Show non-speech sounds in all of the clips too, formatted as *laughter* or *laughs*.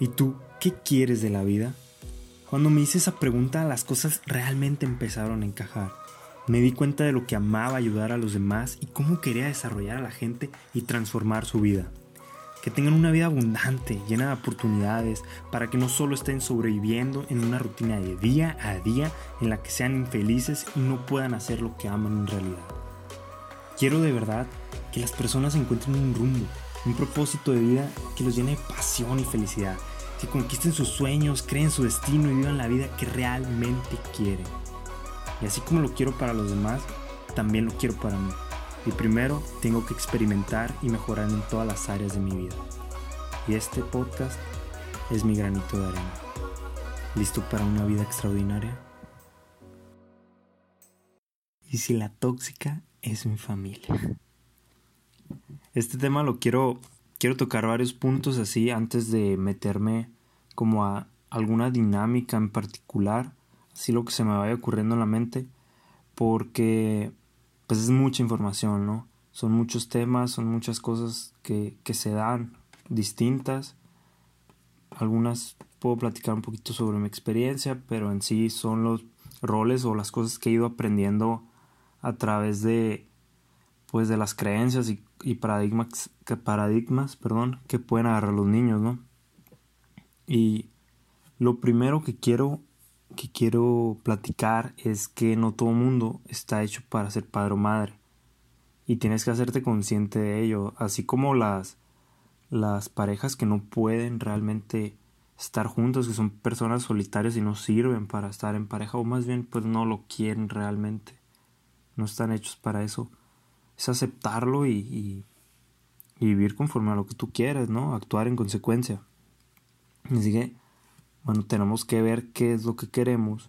¿Y tú qué quieres de la vida? Cuando me hice esa pregunta las cosas realmente empezaron a encajar. Me di cuenta de lo que amaba ayudar a los demás y cómo quería desarrollar a la gente y transformar su vida. Que tengan una vida abundante, llena de oportunidades, para que no solo estén sobreviviendo en una rutina de día a día en la que sean infelices y no puedan hacer lo que aman en realidad. Quiero de verdad que las personas encuentren un rumbo, un propósito de vida que los llene de pasión y felicidad, que conquisten sus sueños, creen su destino y vivan la vida que realmente quieren. Y así como lo quiero para los demás, también lo quiero para mí. Y primero tengo que experimentar y mejorar en todas las áreas de mi vida. Y este podcast es mi granito de arena. ¿Listo para una vida extraordinaria? Y si la tóxica es mi familia. Este tema lo quiero quiero tocar varios puntos así antes de meterme como a alguna dinámica en particular, así lo que se me vaya ocurriendo en la mente, porque pues es mucha información, ¿no? Son muchos temas, son muchas cosas que, que se dan distintas. Algunas puedo platicar un poquito sobre mi experiencia, pero en sí son los roles o las cosas que he ido aprendiendo a través de pues de las creencias y, y paradigmas, que, paradigmas perdón, que pueden agarrar los niños, ¿no? Y lo primero que quiero que quiero platicar es que no todo mundo está hecho para ser padre o madre. Y tienes que hacerte consciente de ello, así como las las parejas que no pueden realmente estar juntos, que son personas solitarias y no sirven para estar en pareja o más bien pues no lo quieren realmente. No están hechos para eso. Es aceptarlo y, vivir conforme a lo que tú quieres, ¿no? Actuar en consecuencia. Así que bueno, tenemos que ver qué es lo que queremos,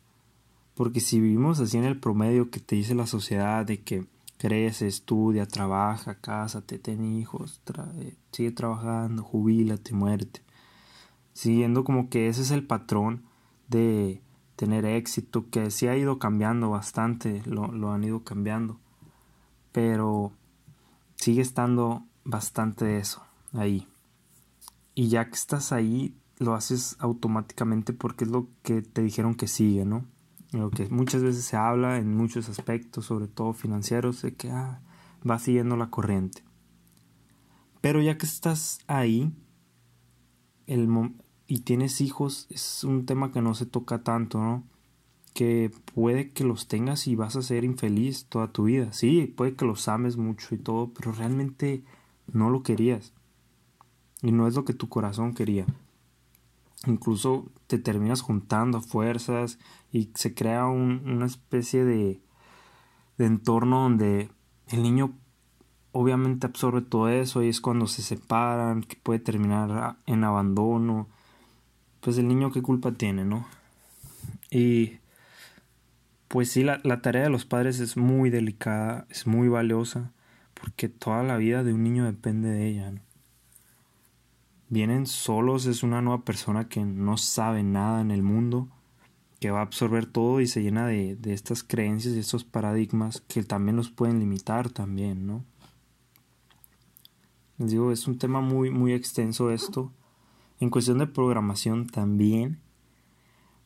porque si vivimos así en el promedio que te dice la sociedad de que crece, estudia, trabaja, cásate, ten hijos, eh, sigue trabajando, jubílate, muerte, siguiendo como que ese es el patrón de tener éxito, que sí ha ido cambiando bastante, lo han ido cambiando, pero sigue estando bastante eso ahí. Y ya que estás ahí, lo haces automáticamente porque es lo que te dijeron que sigue, ¿no? Lo que muchas veces se habla en muchos aspectos, sobre todo financieros, de que ah, va siguiendo la corriente. Pero ya que estás ahí el y tienes hijos, es un tema que no se toca tanto, ¿no? Que puede que los tengas y vas a ser infeliz toda tu vida. Sí, puede que los ames mucho y todo, pero realmente no lo querías. Y no es lo que tu corazón quería incluso te terminas juntando fuerzas y se crea una especie de, de entorno donde el niño obviamente absorbe todo eso y es cuando se separan, que puede terminar en abandono. Pues el niño qué culpa tiene, ¿no? Y pues sí, la, tarea de los padres es muy delicada, es muy valiosa, porque toda la vida de un niño depende de ella, ¿no? vienen solos, es una nueva persona que no sabe nada en el mundo, que va a absorber todo y se llena de, de estas creencias y estos paradigmas que también los pueden limitar también, ¿no? Les digo, es un tema muy, muy extenso esto. En cuestión de programación también,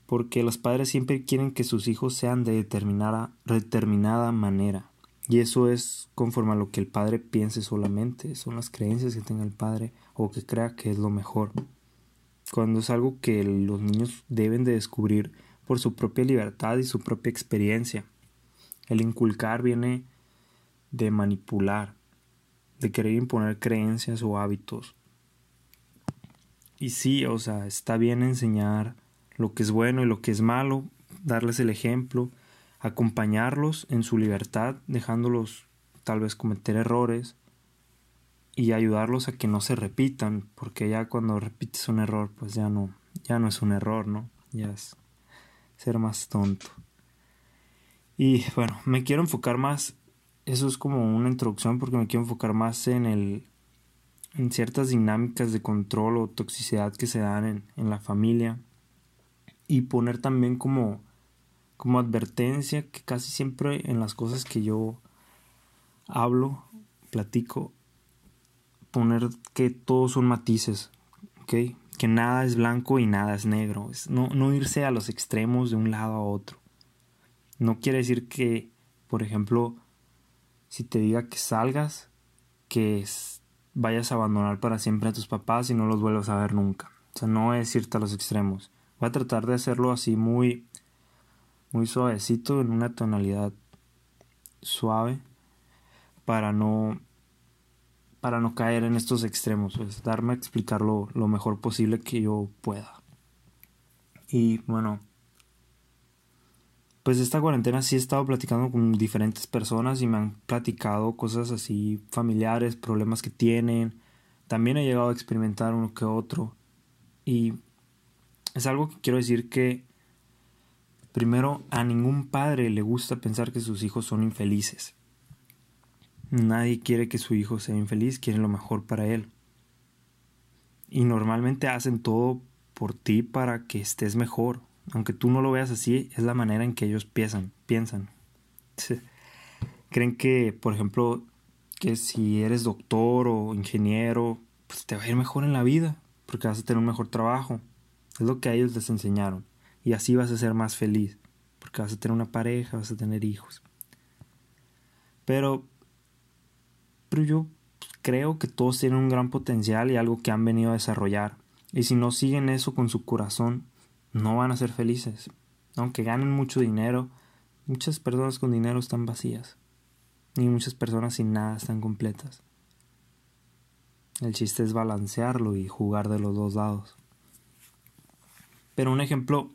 porque los padres siempre quieren que sus hijos sean de determinada, determinada manera. Y eso es conforme a lo que el padre piense solamente, son las creencias que tenga el padre o que crea que es lo mejor. Cuando es algo que los niños deben de descubrir por su propia libertad y su propia experiencia. El inculcar viene de manipular, de querer imponer creencias o hábitos. Y sí, o sea, está bien enseñar lo que es bueno y lo que es malo, darles el ejemplo, acompañarlos en su libertad, dejándolos tal vez cometer errores y ayudarlos a que no se repitan, porque ya cuando repites un error, pues ya no, ya no es un error, ¿no? Ya es ser más tonto. Y bueno, me quiero enfocar más, eso es como una introducción porque me quiero enfocar más en el en ciertas dinámicas de control o toxicidad que se dan en, en la familia y poner también como como advertencia que casi siempre en las cosas que yo hablo, platico, poner que todos son matices, ¿ok? que nada es blanco y nada es negro. No, no irse a los extremos de un lado a otro. No quiere decir que, por ejemplo, si te diga que salgas, que vayas a abandonar para siempre a tus papás y no los vuelvas a ver nunca. O sea, no es irte a los extremos. Voy a tratar de hacerlo así muy, muy suavecito, en una tonalidad suave, para no, para no caer en estos extremos. Pues, darme a explicarlo lo mejor posible que yo pueda. Y bueno, pues esta cuarentena sí he estado platicando con diferentes personas y me han platicado cosas así familiares, problemas que tienen. También he llegado a experimentar uno que otro. Y es algo que quiero decir que primero a ningún padre le gusta pensar que sus hijos son infelices. Nadie quiere que su hijo sea infeliz, quieren lo mejor para él. Y normalmente hacen todo por ti para que estés mejor, aunque tú no lo veas así, es la manera en que ellos piensan, piensan. Creen que, por ejemplo, que si eres doctor o ingeniero, pues te va a ir mejor en la vida, porque vas a tener un mejor trabajo. Es lo que a ellos les enseñaron. Y así vas a ser más feliz, porque vas a tener una pareja, vas a tener hijos. Pero, pero yo creo que todos tienen un gran potencial y algo que han venido a desarrollar. Y si no siguen eso con su corazón, no van a ser felices. Aunque ganen mucho dinero, muchas personas con dinero están vacías. Y muchas personas sin nada están completas. El chiste es balancearlo y jugar de los dos lados. Pero un ejemplo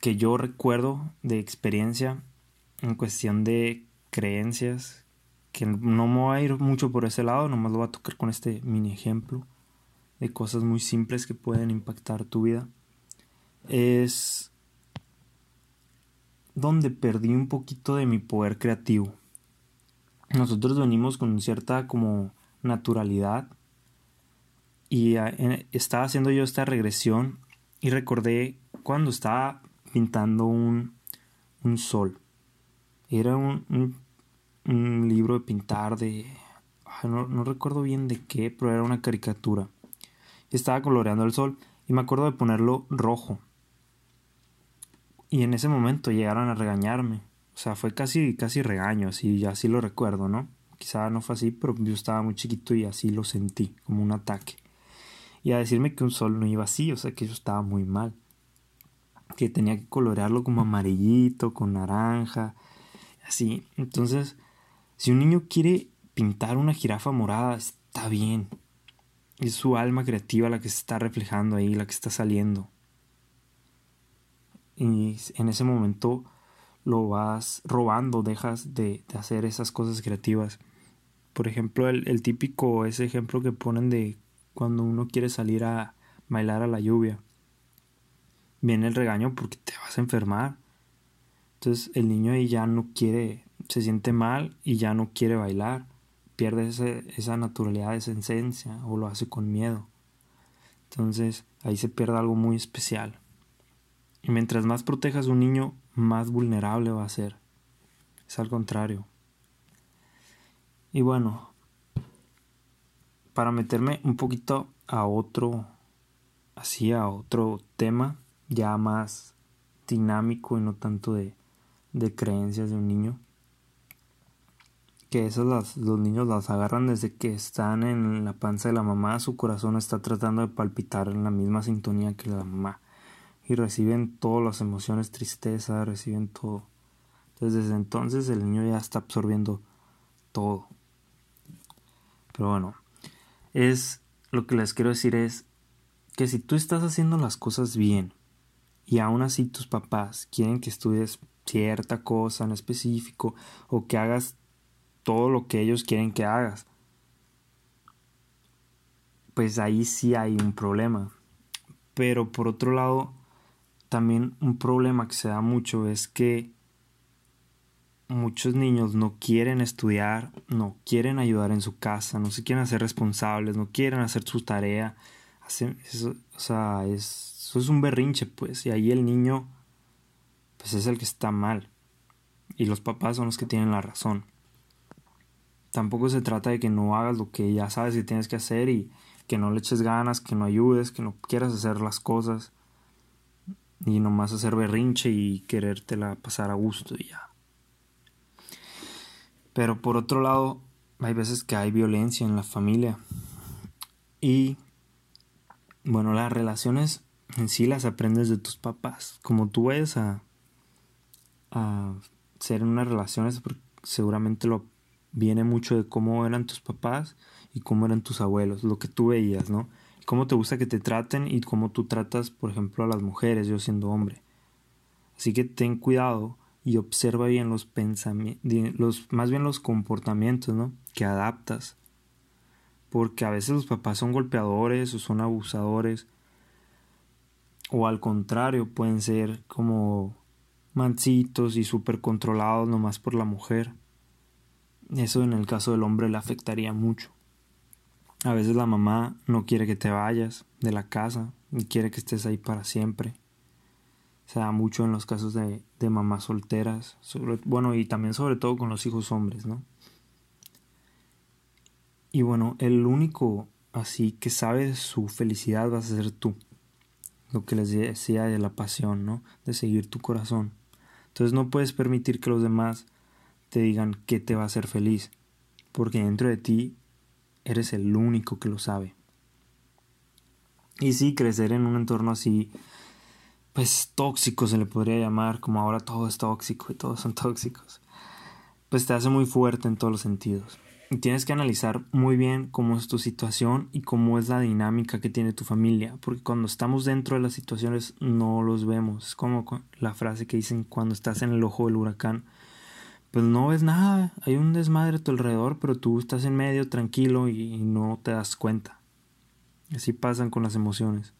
que yo recuerdo de experiencia en cuestión de creencias, que no me voy a ir mucho por ese lado, nomás lo voy a tocar con este mini ejemplo de cosas muy simples que pueden impactar tu vida es donde perdí un poquito de mi poder creativo. Nosotros venimos con cierta como naturalidad y estaba haciendo yo esta regresión y recordé cuando estaba pintando un, un sol. Era un, un, libro de pintar de... No, no recuerdo bien de qué, pero era una caricatura. Estaba coloreando el sol y me acuerdo de ponerlo rojo y en ese momento llegaron a regañarme. O sea, fue casi, casi regaño, así, así lo recuerdo, ¿no? Quizá no fue así, pero yo estaba muy chiquito y así lo sentí, como un ataque. Y a decirme que un sol no iba así, o sea, que eso estaba muy mal. Que tenía que colorearlo como amarillito, con naranja, así. Entonces, si un niño quiere pintar una jirafa morada, está bien. Es su alma creativa la que se está reflejando ahí, la que está saliendo y en ese momento lo vas robando, dejas de, hacer esas cosas creativas. Por ejemplo, el, típico, ese ejemplo que ponen de cuando uno quiere salir a bailar a la lluvia. Viene el regaño porque te vas a enfermar. Entonces el niño ahí ya no quiere, se siente mal y ya no quiere bailar. Pierde esa naturalidad, esa esencia o lo hace con miedo. Entonces ahí se pierde algo muy especial. Y mientras más protejas a un niño, más vulnerable va a ser. Es al contrario. Y bueno, para meterme un poquito a otro, así a otro tema, ya más dinámico y no tanto de, de creencias de un niño. Que esas las, los niños las agarran desde que están en la panza de la mamá, su corazón está tratando de palpitar en la misma sintonía que la mamá y reciben todas las emociones, tristeza, reciben todo. Desde entonces el niño ya está absorbiendo todo. Pero bueno, es lo que les quiero decir es que si tú estás haciendo las cosas bien y aún así tus papás quieren que estudies cierta cosa en específico o que hagas todo lo que ellos quieren que hagas, pues ahí sí hay un problema. Pero por otro lado, también un problema que se da mucho es que muchos niños no quieren estudiar, no quieren ayudar en su casa, no se quieren hacer responsables, no quieren hacer su tarea. o sea, eso es un berrinche, pues, y ahí el niño, pues es el que está mal. Y los papás son los que tienen la razón. Tampoco se trata de que no hagas lo que ya sabes que tienes que hacer y que no le eches ganas, que no ayudes, que no quieras hacer las cosas y nomás hacer berrinche y querértela pasar a gusto y ya. Pero por otro lado, hay veces que hay violencia en la familia y bueno, las relaciones en sí las aprendes de tus papás. Como tú vayas a, a ser en unas relaciones, seguramente lo viene mucho de cómo eran tus papás y cómo eran tus abuelos, lo que tú veías, ¿no? Cómo te gusta que te traten y cómo tú tratas, por ejemplo, a las mujeres, yo siendo hombre. Así que ten cuidado y observa bien los pensamientos, más bien los comportamientos, ¿no? Que adaptas. Porque a veces los papás son golpeadores o son abusadores. O al contrario, pueden ser como mansitos y súper controlados nomás por la mujer. Eso en el caso del hombre le afectaría mucho. A veces la mamá no quiere que te vayas de la casa y quiere que estés ahí para siempre. Se da mucho en los casos de, de mamás solteras, bueno, y también sobre todo con los hijos hombres, ¿no? Y bueno, el único así que sabe su felicidad vas a ser tú. Lo que les decía de la pasión, ¿no? De seguir tu corazón. Entonces no puedes permitir que los demás te digan qué te va a hacer feliz, porque dentro de ti eres el único que lo sabe. Y sí, crecer en un entorno así, pues tóxico se le podría llamar, como ahora todo es tóxico y todos son tóxicos, pues te hace muy fuerte en todos los sentidos. Y tienes que analizar muy bien cómo es tu situación y cómo es la dinámica que tiene tu familia, porque cuando estamos dentro de las situaciones no los vemos. Es como la frase que dicen cuando estás en el ojo del huracán, pues no ves nada, hay un desmadre a tu alrededor, pero tú estás en medio tranquilo y, no te das cuenta. Así pasan con las emociones.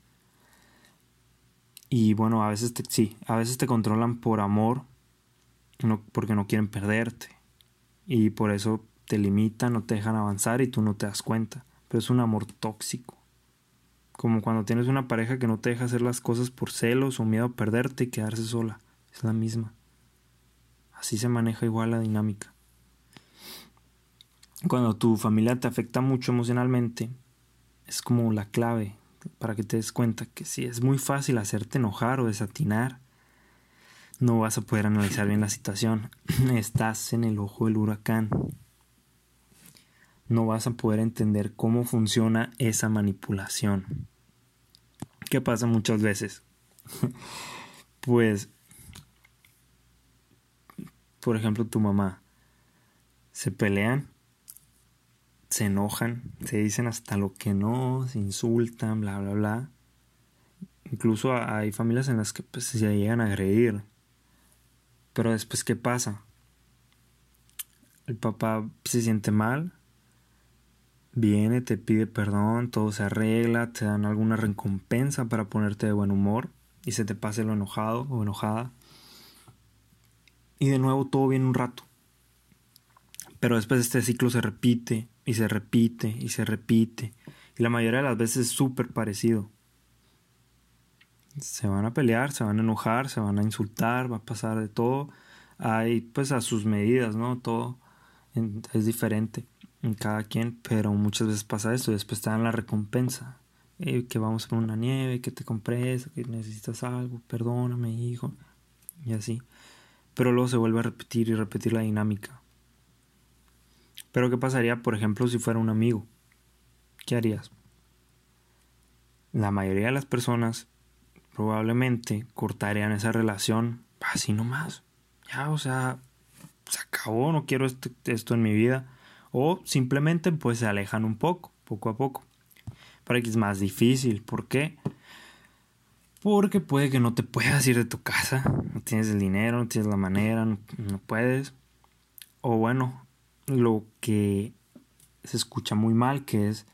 Y bueno, a veces te, sí, a veces te controlan por amor, no, porque no quieren perderte. Y por eso te limitan, no te dejan avanzar y tú no te das cuenta. Pero es un amor tóxico. Como cuando tienes una pareja que no te deja hacer las cosas por celos o miedo a perderte y quedarse sola. Es la misma. Así se maneja igual la dinámica. Cuando tu familia te afecta mucho emocionalmente, es como la clave para que te des cuenta que si es muy fácil hacerte enojar o desatinar, no vas a poder analizar bien la situación. *clears throat* Estás en el ojo del huracán. No vas a poder entender cómo funciona esa manipulación. ¿Qué pasa muchas veces? *laughs* pues por ejemplo, tu mamá, se pelean, se enojan, se dicen hasta lo que no, se insultan, bla, bla, bla. Incluso hay familias en las que pues, se llegan a agredir. Pero después, ¿qué pasa? El papá se siente mal, viene, te pide perdón, todo se arregla, te dan alguna recompensa para ponerte de buen humor y se te pase lo enojado o enojada y de nuevo todo viene un rato. Pero después este ciclo se repite y se repite y se repite. Y la mayoría de las veces es súper parecido. Se van a pelear, se van a enojar, se van a insultar, va a pasar de todo. Hay pues a sus medidas, ¿no? Todo es diferente en cada quien, pero muchas veces pasa esto y después te dan la recompensa. Eh, que vamos a una nieve, que te compré eso, que necesitas algo, perdóname, hijo. Y así pero luego se vuelve a repetir y repetir la dinámica. Pero ¿qué pasaría, por ejemplo, si fuera un amigo? ¿Qué harías? La mayoría de las personas probablemente cortarían esa relación así nomás. Ya, o sea, se acabó, no quiero esto, esto en mi vida. O simplemente pues se alejan un poco, poco a poco. Para que es más difícil. ¿Por qué? Porque puede que no te puedas ir de tu casa, no tienes el dinero, no tienes la manera, no, puedes. O bueno, lo que se escucha muy mal, que es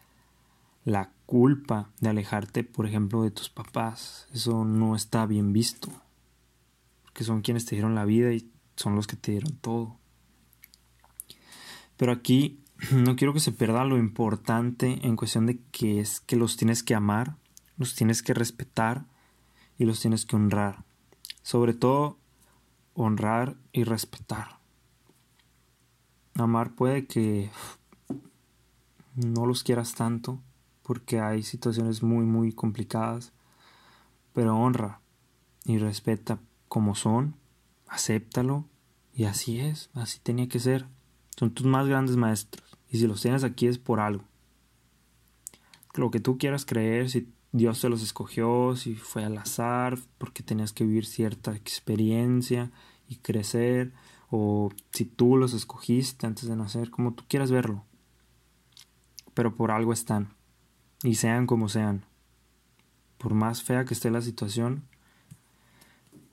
la culpa de alejarte, por ejemplo, de tus papás. Eso no está bien visto. Porque son quienes te dieron la vida y son los que te dieron todo. Pero aquí *clears throat* no quiero que se pierda lo importante en cuestión de que es que los tienes que amar, los tienes que respetar y los tienes que honrar. Sobre todo, honrar y respetar. Amar puede que no los quieras tanto, porque hay situaciones muy, muy complicadas, pero honra y respeta como son, acéptalo y así es, así tenía que ser. Son tus más grandes maestros y si los tienes aquí es por algo. Lo que tú quieras creer, si Dios te los escogió, si fue al azar, porque tenías que vivir cierta experiencia y crecer, o si tú los escogiste antes de nacer, como tú quieras verlo. Pero por algo están, y sean como sean. Por más fea que esté la situación,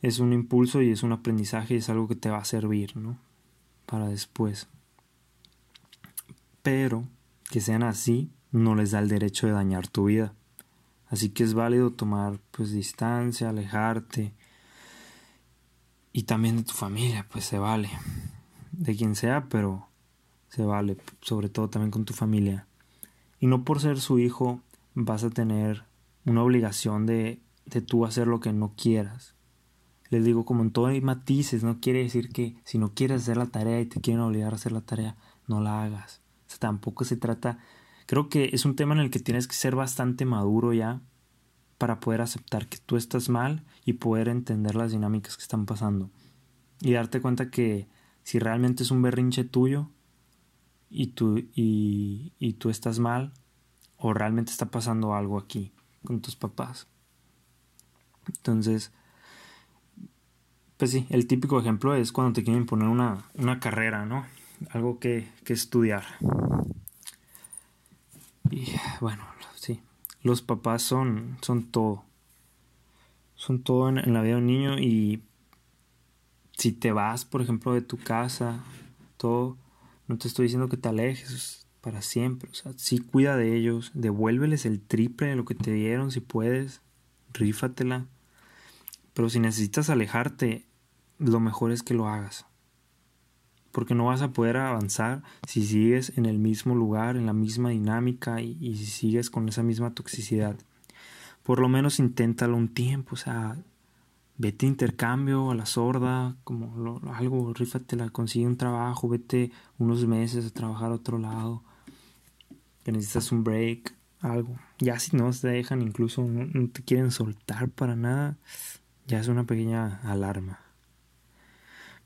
es un impulso y es un aprendizaje y es algo que te va a servir, ¿no? Para después. Pero que sean así no les da el derecho de dañar tu vida. Así que es válido tomar pues distancia, alejarte. Y también de tu familia, pues se vale. De quien sea, pero se vale, sobre todo también con tu familia. Y no por ser su hijo vas a tener una obligación de, de tú hacer lo que no quieras. Les digo, como en todo hay matices, no quiere decir que si no quieres hacer la tarea y te quieren obligar a hacer la tarea, no la hagas. O sea, tampoco se trata Creo que es un tema en el que tienes que ser bastante maduro ya para poder aceptar que tú estás mal y poder entender las dinámicas que están pasando. Y darte cuenta que si realmente es un berrinche tuyo y tú, y, tú estás mal, o realmente está pasando algo aquí con tus papás. Entonces, pues sí, el típico ejemplo es cuando te quieren poner una, una carrera, ¿no? Algo que, que estudiar. Y bueno, los papás son, son todo. Son todo en, la vida de un niño y si te vas, por ejemplo, de tu casa, todo, no te estoy diciendo que te alejes para siempre. O sea, sí cuida de ellos, devuélveles el triple de lo que te dieron si puedes, rífatela. Pero si necesitas alejarte, lo mejor es que lo hagas porque no vas a poder avanzar si sigues en el mismo lugar, en la misma dinámica y, si sigues con esa misma toxicidad. Por lo menos inténtalo un tiempo, o sea, vete a intercambio a la sorda, como lo, algo, rífatela, consigue un trabajo, vete unos meses a trabajar a otro lado, que necesitas un break, algo. Ya si no se dejan, incluso no te quieren soltar para nada, ya es una pequeña alarma.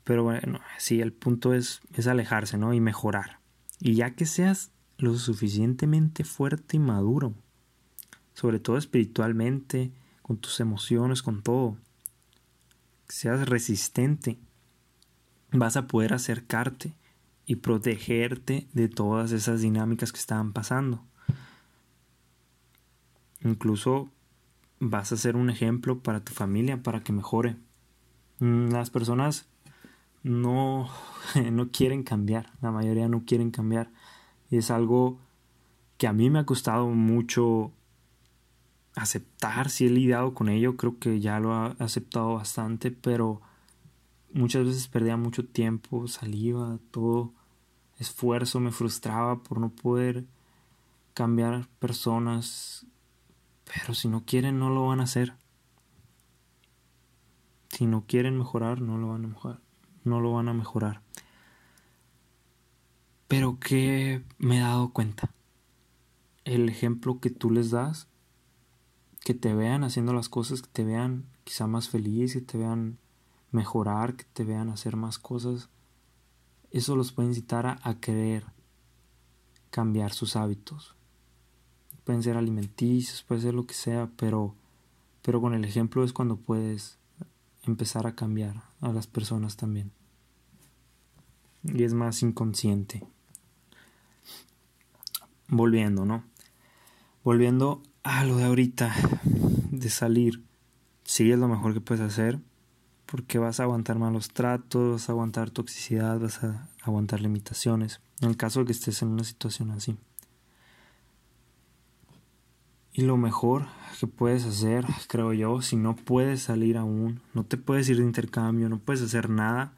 Pero bueno, sí, el punto es, es alejarse, ¿no? Y mejorar. Y ya que seas lo suficientemente fuerte y maduro, sobre todo espiritualmente, con tus emociones, con todo, seas resistente, vas a poder acercarte y protegerte de todas esas dinámicas que estaban pasando. Incluso vas a ser un ejemplo para tu familia, para que mejore. Mm, las personas no, *laughs* no quieren cambiar, la mayoría no quieren cambiar. Y es algo que a mí me ha costado mucho aceptar, si he lidiado con ello, creo que ya lo he aceptado bastante, pero muchas veces perdía mucho tiempo, saliva, todo esfuerzo, me frustraba por no poder cambiar personas, pero si no quieren no lo van a hacer. Si no quieren mejorar, no lo van a mejorar no lo van a mejorar. Pero que me he dado cuenta. El ejemplo que tú les das, que te vean haciendo las cosas, que te vean quizá más feliz, que te vean mejorar, que te vean hacer más cosas, eso los puede incitar a, querer cambiar sus hábitos. Pueden ser alimenticios, puede ser lo que sea, pero, pero con el ejemplo es cuando puedes empezar a cambiar a las personas también. Y es más inconsciente. Volviendo, ¿no? Volviendo a lo de ahorita, de salir. Sí es lo mejor que puedes hacer, porque vas a aguantar malos tratos, vas a aguantar toxicidad, vas a aguantar limitaciones, en el caso de que estés en una situación así. Y lo mejor que puedes hacer, creo yo, si no puedes salir aún, no te puedes ir de intercambio, no puedes hacer nada,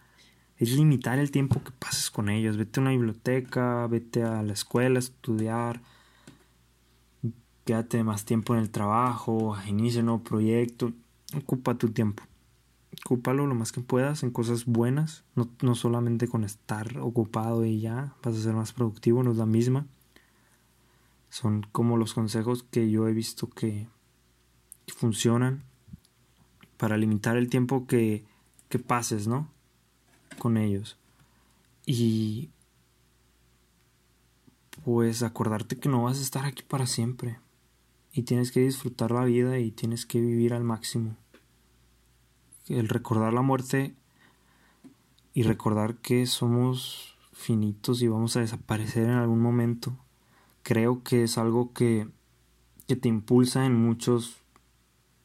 es limitar el tiempo que pases con ellos. Vete a una biblioteca, vete a la escuela estudiar, quédate más tiempo en el trabajo, inicia un nuevo proyecto, ocupa tu tiempo. Ocúpalo lo más que puedas en cosas buenas, no, no solamente con estar ocupado y ya vas a ser más productivo, no es la misma Son como los consejos que yo he visto que funcionan para limitar el tiempo que, que pases, ¿no? Con ellos. Y pues acordarte que no vas a estar aquí para siempre. Y tienes que disfrutar la vida y tienes que vivir al máximo. El recordar la muerte y recordar que somos finitos y vamos a desaparecer en algún momento, creo que es algo que, que te impulsa en muchos,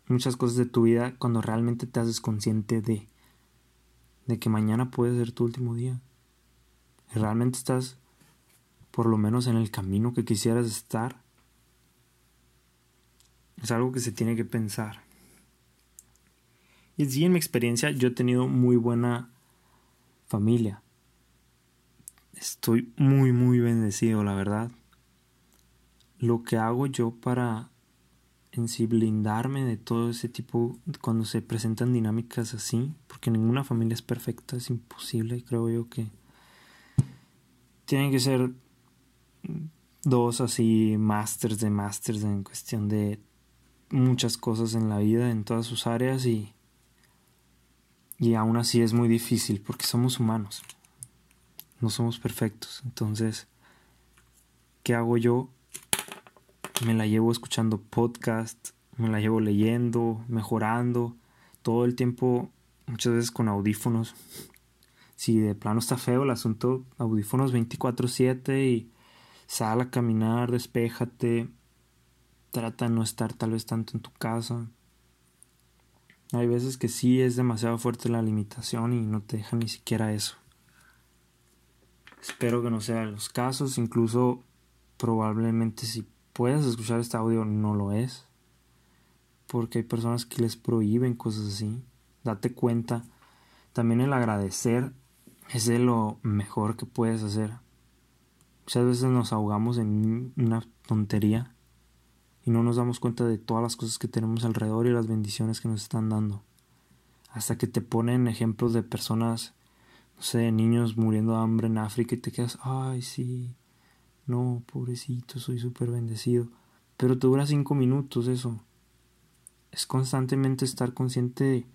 muchas cosas de tu vida cuando realmente te haces consciente de, de que mañana puede ser tu último día. Y realmente estás por lo menos en el camino que quisieras estar. Es algo que se tiene que pensar. Y sí, en mi experiencia yo he tenido muy buena familia. Estoy muy, muy bendecido, la verdad. Lo que hago yo para en sí blindarme de todo ese tipo cuando se presentan dinámicas así, porque ninguna familia es perfecta, es imposible, creo yo que tienen que ser dos así masters de masters en cuestión de muchas cosas en la vida, en todas sus áreas y, y aún así es muy difícil porque somos humanos, no somos perfectos. Entonces, ¿qué hago yo? Me la llevo escuchando podcast, me la llevo leyendo, mejorando, todo el tiempo, muchas veces con audífonos. Si de plano está feo el asunto, audífonos 24/7 y Sal a caminar, despéjate. Trata de no estar tal vez tanto en tu casa. Hay veces que sí es demasiado fuerte la limitación y no te deja ni siquiera eso. Espero que no sean los casos, incluso probablemente si puedes escuchar este audio no lo es. Porque hay personas que les prohíben cosas así. Date cuenta. También el agradecer es de lo mejor que puedes hacer. Muchas veces nos ahogamos en una tontería y no nos damos cuenta de todas las cosas que tenemos alrededor y las bendiciones que nos están dando. Hasta que te ponen ejemplos de personas, no sé, niños muriendo de hambre en África y te quedas, ay, sí, no, pobrecito, soy súper bendecido. Pero te dura cinco minutos eso. Es constantemente estar consciente de,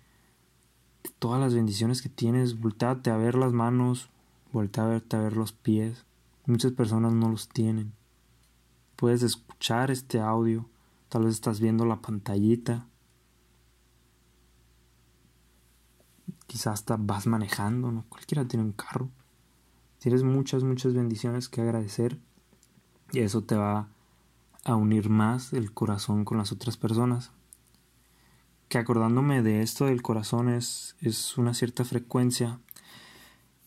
todas las bendiciones que tienes. Volteate a ver las manos, volteate a ver los pies Muchas personas no los tienen. Puedes escuchar este audio, tal vez estás viendo la pantallita. Quizás hasta vas manejando, ¿no? Cualquiera tiene un carro. Tienes muchas, muchas bendiciones que agradecer y eso te va a unir más el corazón con las otras personas. Que acordándome de esto del corazón es, es una cierta frecuencia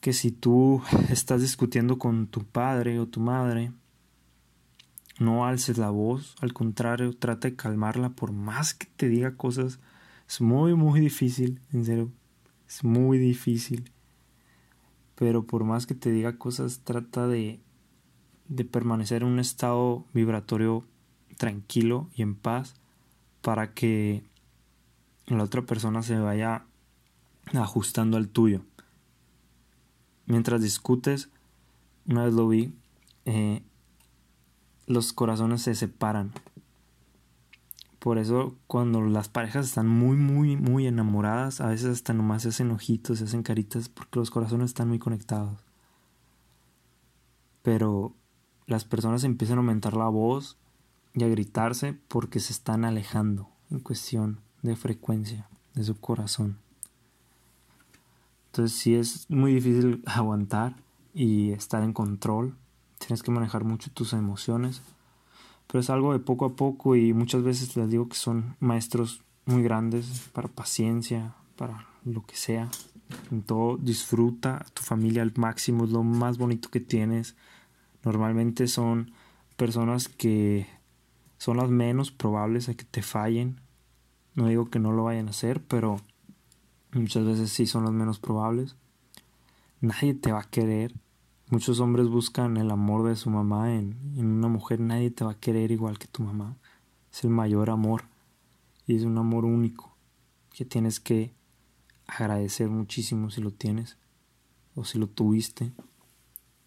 que si tú estás discutiendo con tu padre o tu madre, no alces la voz, al contrario, trata de calmarla por más que te diga cosas. Es muy, muy difícil, en serio, es muy difícil. Pero por más que te diga cosas, trata de, de permanecer en un estado vibratorio tranquilo y en paz para que la otra persona se vaya ajustando al tuyo mientras discutes, una vez lo vi, eh, los corazones se separan. Por eso cuando las parejas están muy, muy, muy enamoradas, a veces hasta nomás se hacen ojitos, se hacen caritas, porque los corazones están muy conectados. Pero las personas empiezan a aumentar la voz y a gritarse porque se están alejando en cuestión de frecuencia de su corazón. Entonces sí es muy difícil aguantar y estar en control. Tienes que manejar mucho tus emociones. Pero es algo de poco a poco y muchas veces les digo que son maestros muy grandes para paciencia, para lo que sea. En todo disfruta tu familia al máximo, es lo más bonito que tienes. Normalmente son personas que son las menos probables a que te fallen. No digo que no lo vayan a hacer, pero Muchas veces sí son los menos probables. Nadie te va a querer. Muchos hombres buscan el amor de su mamá en, una mujer. Nadie te va a querer igual que tu mamá. Es el mayor amor. Y es un amor único que tienes que agradecer muchísimo si lo tienes o si lo tuviste.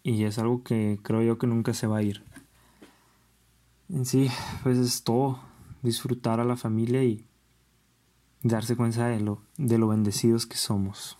Y es algo que creo yo que nunca se va a ir. en sí, pues es todo. Disfrutar a la familia y darse cuenta de lo, de lo bendecidos que somos.